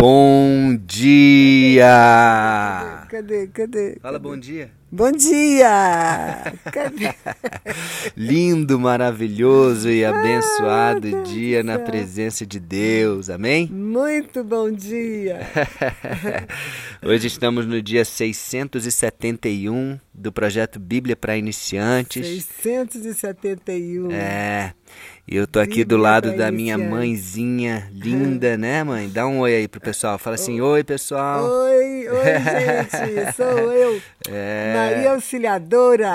Bom dia! Cadê? Cadê? Fala bom dia. Bom dia! Cadê? Lindo, maravilhoso e abençoado meu Deus dia na presença de Deus. Amém? Muito bom dia! Hoje estamos no dia 671 do projeto Bíblia para Iniciantes. 671. É. E eu tô aqui do lado da minha mãezinha linda, né, mãe? Dá um oi aí pro pessoal. Fala assim: "Oi, pessoal". Oi, oi, gente! Sou eu, É. Maria Auxiliadora!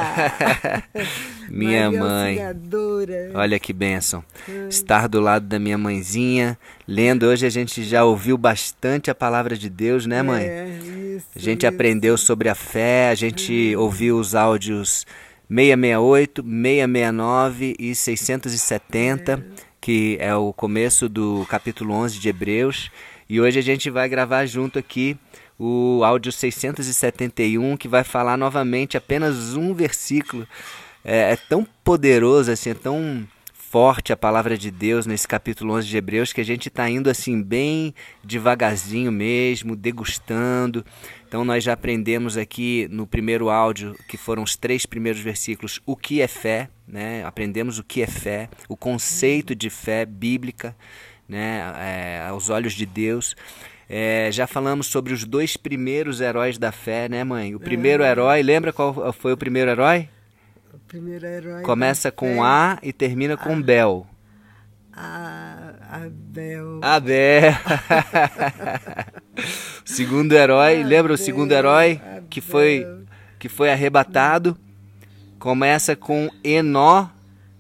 Minha Maria mãe. Auxiliadora! Olha que bênção. Estar do lado da minha mãezinha, lendo. Hoje a gente já ouviu bastante a palavra de Deus, né, mãe? É, isso, A gente isso. aprendeu sobre a fé, a gente ouviu os áudios 668, 669 e 670, que é o começo do capítulo 11 de Hebreus. E hoje a gente vai gravar junto aqui o áudio 671, que vai falar novamente apenas um versículo. É, é tão poderoso, assim, é tão forte a palavra de Deus nesse capítulo 11 de Hebreus que a gente está indo assim bem devagarzinho mesmo, degustando. Então nós já aprendemos aqui no primeiro áudio, que foram os três primeiros versículos, o que é fé, né? Aprendemos o que é fé, o conceito de fé bíblica, né? É, aos olhos de Deus. É, já falamos sobre os dois primeiros heróis da fé, né, mãe? O primeiro herói, lembra qual foi o primeiro herói? Primeiro herói. Começa com A e termina com Bel. A, Abel. Abel. o segundo herói, lembra o segundo herói que foi que foi arrebatado? Começa com Enó,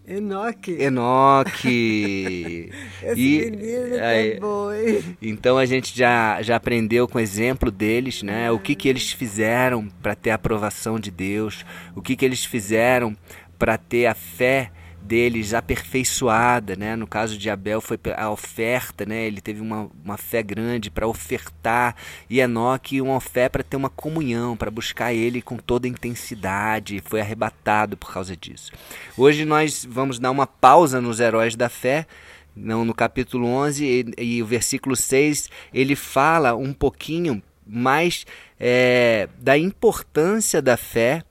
Enoque. Enoque. Esse E menino é bom, hein? Então a gente já, já aprendeu com o exemplo deles, né? O que, que eles fizeram para ter a aprovação de Deus, o que, que eles fizeram para ter a fé deles aperfeiçoada, né? No caso de Abel foi a oferta, né? Ele teve uma, uma fé grande para ofertar e Enoque uma fé para ter uma comunhão, para buscar ele com toda intensidade, foi arrebatado por causa disso. Hoje nós vamos dar uma pausa nos heróis da fé não, no capítulo 11 e, e o versículo 6, ele fala um pouquinho mais é, da importância da fé.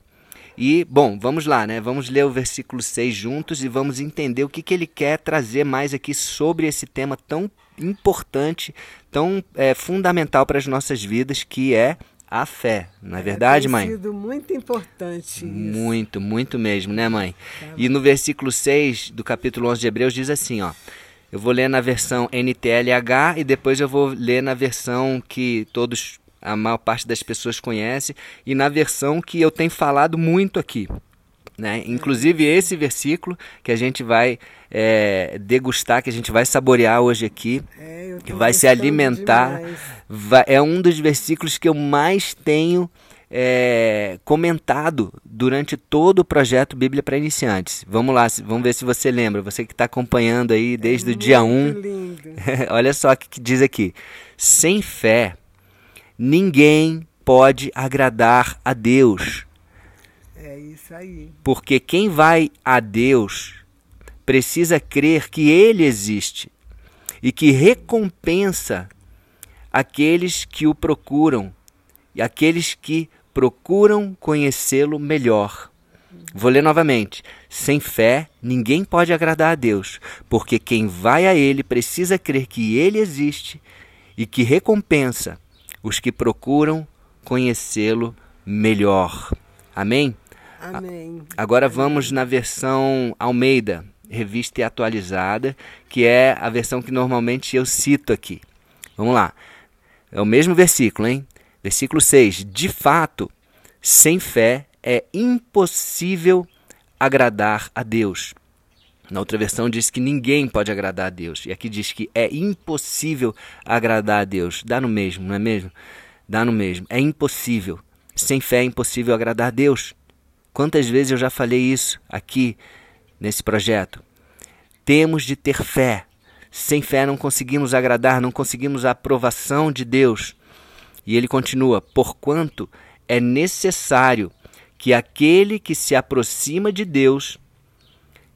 E, bom, vamos lá, né? Vamos ler o versículo 6 juntos e vamos entender o que, que ele quer trazer mais aqui sobre esse tema tão importante, tão é, fundamental para as nossas vidas, que é a fé. Não é verdade, Tem mãe? sido muito importante isso. Muito, muito mesmo, né, mãe? E no versículo 6 do capítulo 11 de Hebreus diz assim, ó. Eu vou ler na versão NTLH e depois eu vou ler na versão que todos, a maior parte das pessoas conhece e na versão que eu tenho falado muito aqui. Né? Inclusive esse versículo que a gente vai é, degustar, que a gente vai saborear hoje aqui, É, que vai se alimentar. vai- é um dos versículos que eu mais tenho é, comentado durante todo o projeto Bíblia para Iniciantes. Vamos lá, vamos ver se você lembra. Você que está acompanhando aí desde o dia 1. Muito lindo. Olha só o que diz aqui. Sem fé, ninguém pode agradar a Deus. É isso aí. Porque quem vai a Deus precisa crer que Ele existe e que recompensa aqueles que o procuram e aqueles que procuram conhecê-lo melhor. Vou ler novamente. Sem fé, ninguém pode agradar a Deus, porque quem vai a Ele precisa crer que Ele existe e que recompensa os que procuram conhecê-lo melhor. Amém? Amém. Agora vamos na versão Almeida, revista e atualizada, que é a versão que normalmente eu cito aqui. Vamos lá. É o mesmo versículo, hein? Versículo 6. De fato, sem fé é impossível agradar a Deus. Na outra versão diz que ninguém pode agradar a Deus. E aqui diz que é impossível agradar a Deus. Dá no mesmo, não é mesmo? Dá no mesmo. É impossível. Sem fé é impossível agradar a Deus. Quantas vezes eu já falei isso aqui nesse projeto? Temos de ter fé. Sem fé não conseguimos agradar, não conseguimos a aprovação de Deus. E ele continua: porquanto é necessário que aquele que se aproxima de Deus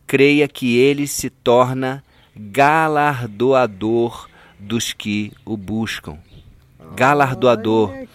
creia que ele se torna galardoador dos que o buscam. galardoador. Olha,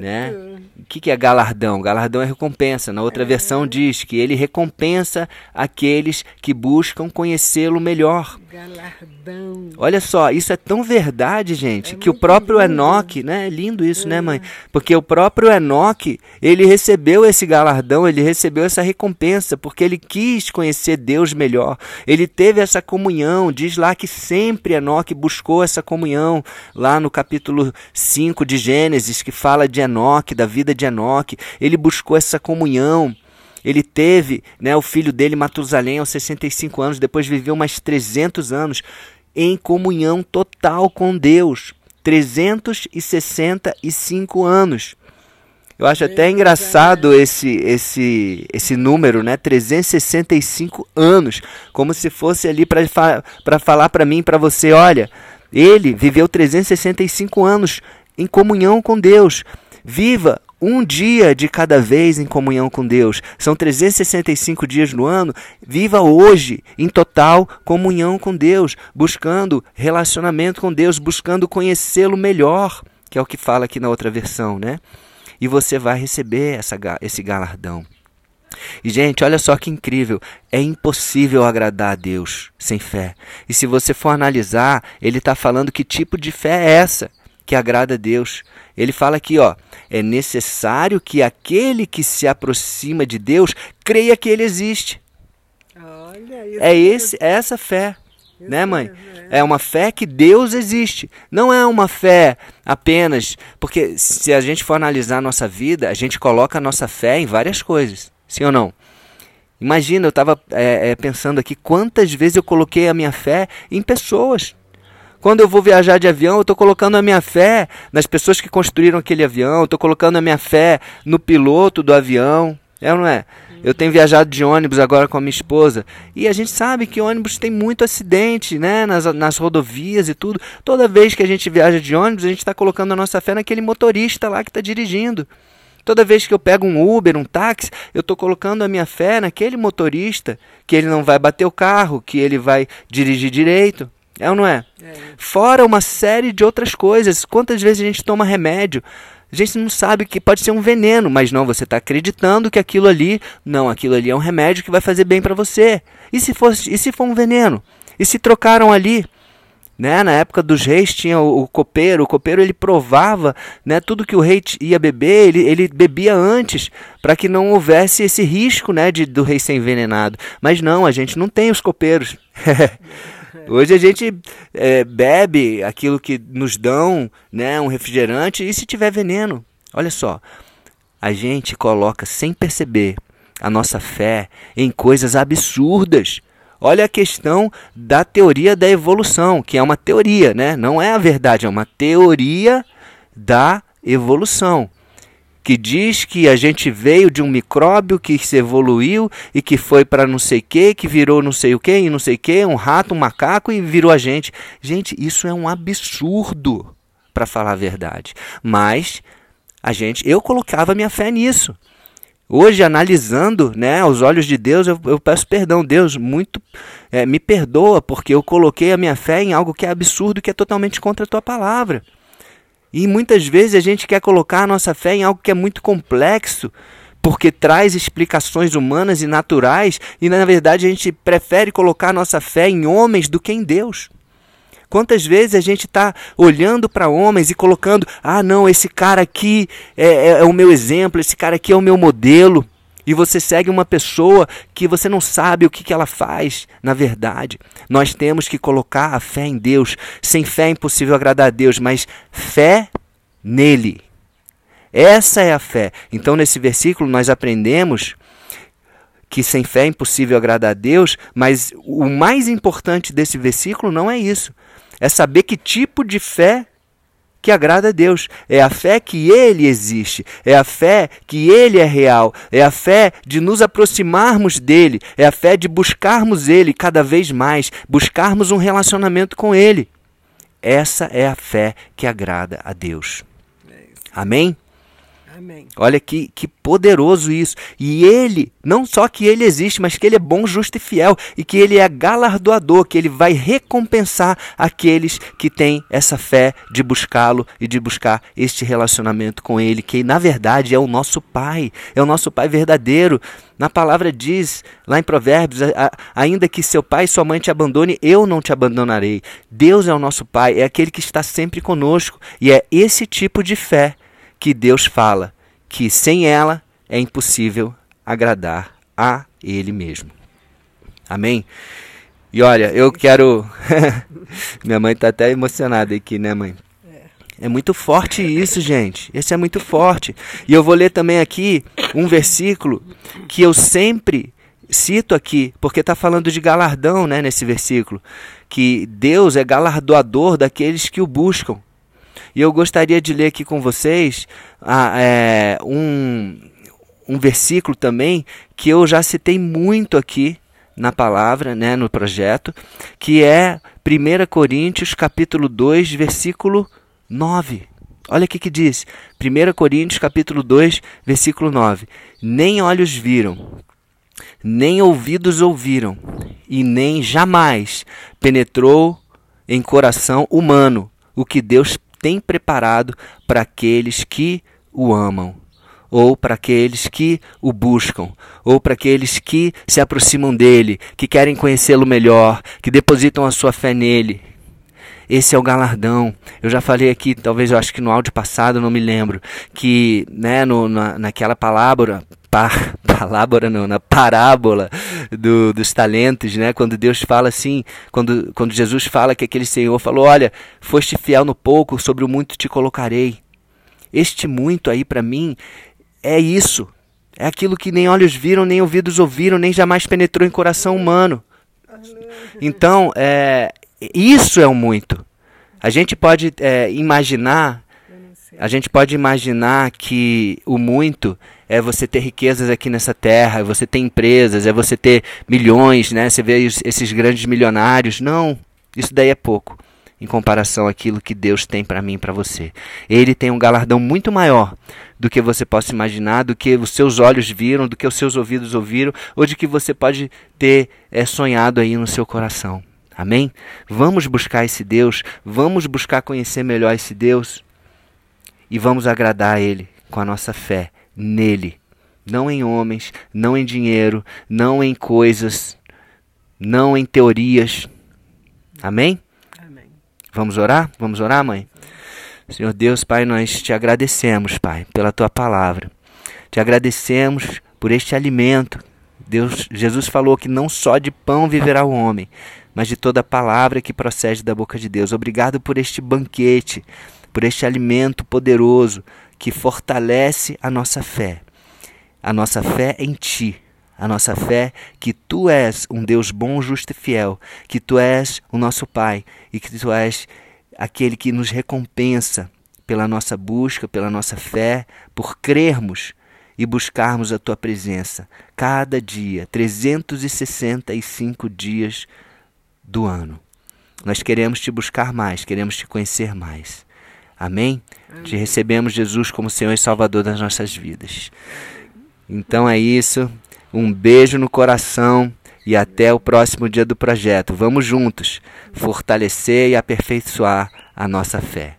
né? O que, que é galardão? Galardão é recompensa. Na outra versão diz que ele recompensa aqueles que buscam conhecê-lo melhor. Galardão. Olha só, isso é tão verdade, gente, É que o próprio lindo. Enoque, né? É lindo isso, né, mãe? Porque o próprio Enoque, ele recebeu esse galardão, ele recebeu essa recompensa, porque ele quis conhecer Deus melhor. Ele teve essa comunhão, diz lá que sempre Enoque buscou essa comunhão, lá no capítulo 5 de Gênesis, que fala de Enoque, da vida de Enoque. Ele buscou essa comunhão. Ele teve, né, o filho dele, Matusalém, aos 65 anos, depois viveu mais 300 anos em comunhão total com Deus. 365 anos. Eu acho até engraçado esse esse esse número, né? 365 anos, como se fosse ali para fa para falar para mim, para você, olha, ele viveu 365 anos em comunhão com Deus. Viva um dia de cada vez em comunhão com Deus. São 365 dias no ano. Viva hoje em total comunhão com Deus, buscando relacionamento com Deus, buscando conhecê-lo melhor, que é o que fala aqui na outra versão, né? E você vai receber essa, esse galardão. E, gente, olha só que incrível. É impossível agradar a Deus sem fé. E se você for analisar, ele está falando que tipo de fé é essa que agrada a Deus. Ele fala aqui, ó, é necessário que aquele que se aproxima de Deus creia que ele existe. Olha, isso É esse, é essa fé, Isso né, mãe? mesmo, É uma fé que Deus existe. Não é uma fé apenas porque se a gente for analisar a nossa vida, a gente coloca a nossa fé em várias coisas, sim ou não? Imagina, eu estava pensando aqui quantas vezes eu coloquei a minha fé em pessoas. Quando eu vou viajar de avião, eu estou colocando a minha fé nas pessoas que construíram aquele avião, estou colocando a minha fé no piloto do avião. É ou não é? Eu tenho viajado de ônibus agora com a minha esposa e a gente sabe que ônibus tem muito acidente, né? Nas, nas rodovias e tudo. Toda vez que a gente viaja de ônibus, a gente está colocando a nossa fé naquele motorista lá que está dirigindo. Toda vez que eu pego um Uber, um táxi, eu estou colocando a minha fé naquele motorista, que ele não vai bater o carro, que ele vai dirigir direito. É ou não é? É. Fora uma série de outras coisas. Quantas vezes a gente toma remédio? A gente não sabe que pode ser um veneno, mas não, você está acreditando que aquilo ali, não, aquilo ali é um remédio que vai fazer bem para você. E se, fosse, e se for um veneno? E se trocaram ali? Né? Na época dos reis tinha o, o copeiro, o copeiro ele provava né, tudo que o rei ia beber, ele, ele bebia antes, para que não houvesse esse risco né, de, do rei ser envenenado. Mas não, a gente não tem os copeiros. Hoje a gente é, bebe aquilo que nos dão, né, um refrigerante, e se tiver veneno? Olha só, a gente coloca sem perceber a nossa fé em coisas absurdas. Olha a questão da teoria da evolução, que é uma teoria, né? Não é a verdade, é uma teoria da evolução que diz que a gente veio de um micróbio que se evoluiu e que foi para não sei que, que virou não sei o que e não sei o que, um rato, um macaco e virou a gente. Gente, isso é um absurdo, para falar a verdade. Mas a gente, eu colocava minha fé nisso. Hoje, analisando, né, aos olhos de Deus, eu, eu peço perdão, Deus, muito é, me perdoa, porque eu coloquei a minha fé em algo que é absurdo, que é totalmente contra a tua palavra. E muitas vezes a gente quer colocar a nossa fé em algo que é muito complexo, porque traz explicações humanas e naturais, e na verdade a gente prefere colocar a nossa fé em homens do que em Deus. Quantas vezes a gente está olhando para homens e colocando, ah, não, esse cara aqui é, é, é o meu exemplo, esse cara aqui é o meu modelo. E você segue uma pessoa que você não sabe o que, que ela faz, na verdade. Nós temos que colocar a fé em Deus. Sem fé é impossível agradar a Deus, mas fé nele. Essa é a fé. Então, nesse versículo, nós aprendemos que sem fé é impossível agradar a Deus, mas o mais importante desse versículo não é isso. É saber que tipo de fé que agrada a Deus. É a fé que Ele existe. É a fé que Ele é real. É a fé de nos aproximarmos dele. É a fé de buscarmos Ele cada vez mais. Buscarmos um relacionamento com Ele. Essa é a fé que agrada a Deus. Amém? Amém. Olha que, que poderoso isso. E ele, não só que ele existe, mas que ele é bom, justo e fiel. E que ele é galardoador, que ele vai recompensar aqueles que têm essa fé de buscá-lo e de buscar este relacionamento com ele, que na verdade é o nosso Pai, é o nosso Pai verdadeiro. Na palavra diz, lá em Provérbios, ainda que seu pai e sua mãe te abandone, eu não te abandonarei. Deus é o nosso Pai, é aquele que está sempre conosco. E é esse tipo de fé que Deus fala que sem ela é impossível agradar a Ele mesmo. Amém? E olha, eu quero. Minha mãe está até emocionada aqui, né, mãe? É muito forte isso, gente. Esse é muito forte. E eu vou ler também aqui um versículo que eu sempre cito aqui, porque está falando de galardão né, nesse versículo. Que Deus é galardoador daqueles que o buscam. E eu gostaria de ler aqui com vocês ah, é, um, um versículo também que eu já citei muito aqui na palavra, né, no projeto, que é 1 Coríntios capítulo 2, versículo 9. Olha o que, diz. 1 Coríntios capítulo 2, versículo 9. Nem olhos viram, nem ouvidos ouviram, e nem jamais penetrou em coração humano o que Deus tem preparado para aqueles que o amam, ou para aqueles que o buscam, ou para aqueles que se aproximam dele, que querem conhecê-lo melhor, que depositam a sua fé nele. Esse é o galardão. Eu já falei aqui, talvez eu acho que no áudio passado, não me lembro, que né, no, na, naquela palavra, par, palavra não, na parábola do, dos talentos, né? Quando Deus fala assim, quando, quando Jesus fala que aquele Senhor falou, olha, foste fiel no pouco, sobre o muito te colocarei. Este muito aí para mim é isso. É aquilo que nem olhos viram, nem ouvidos ouviram, nem jamais penetrou em coração humano. Então, é, isso é o muito. A gente pode é, imaginar, a gente pode imaginar que o muito é você ter riquezas aqui nessa terra, é você ter empresas, é você ter milhões, né? Você vê esses grandes milionários. Não, isso daí é pouco em comparação àquilo que Deus tem para mim e para você. Ele tem um galardão muito maior do que você possa imaginar, do que os seus olhos viram, do que os seus ouvidos ouviram, ou de que você pode ter é, sonhado aí no seu coração. Amém? Vamos buscar esse Deus, vamos buscar conhecer melhor esse Deus e vamos agradar a Ele com a nossa fé nele. Não em homens, não em dinheiro, não em coisas, não em teorias. Amém? Amém. Vamos orar? Vamos orar, mãe? Senhor Deus, Pai, nós te agradecemos, Pai, pela tua palavra. Te agradecemos por este alimento. Deus, Jesus falou que não só de pão viverá o homem, mas de toda palavra que procede da boca de Deus. Obrigado por este banquete, por este alimento poderoso que fortalece a nossa fé. A nossa fé em Ti. A nossa fé que Tu és um Deus bom, justo e fiel. Que Tu és o nosso Pai e que Tu és aquele que nos recompensa pela nossa busca, pela nossa fé, por crermos e buscarmos a tua presença cada dia, 365 dias do ano. Nós queremos te buscar mais, queremos te conhecer mais. Amém? Amém? Te recebemos, Jesus, como Senhor e Salvador das nossas vidas. Então é isso. Um beijo no coração e até o próximo dia do projeto. Vamos juntos fortalecer e aperfeiçoar a nossa fé.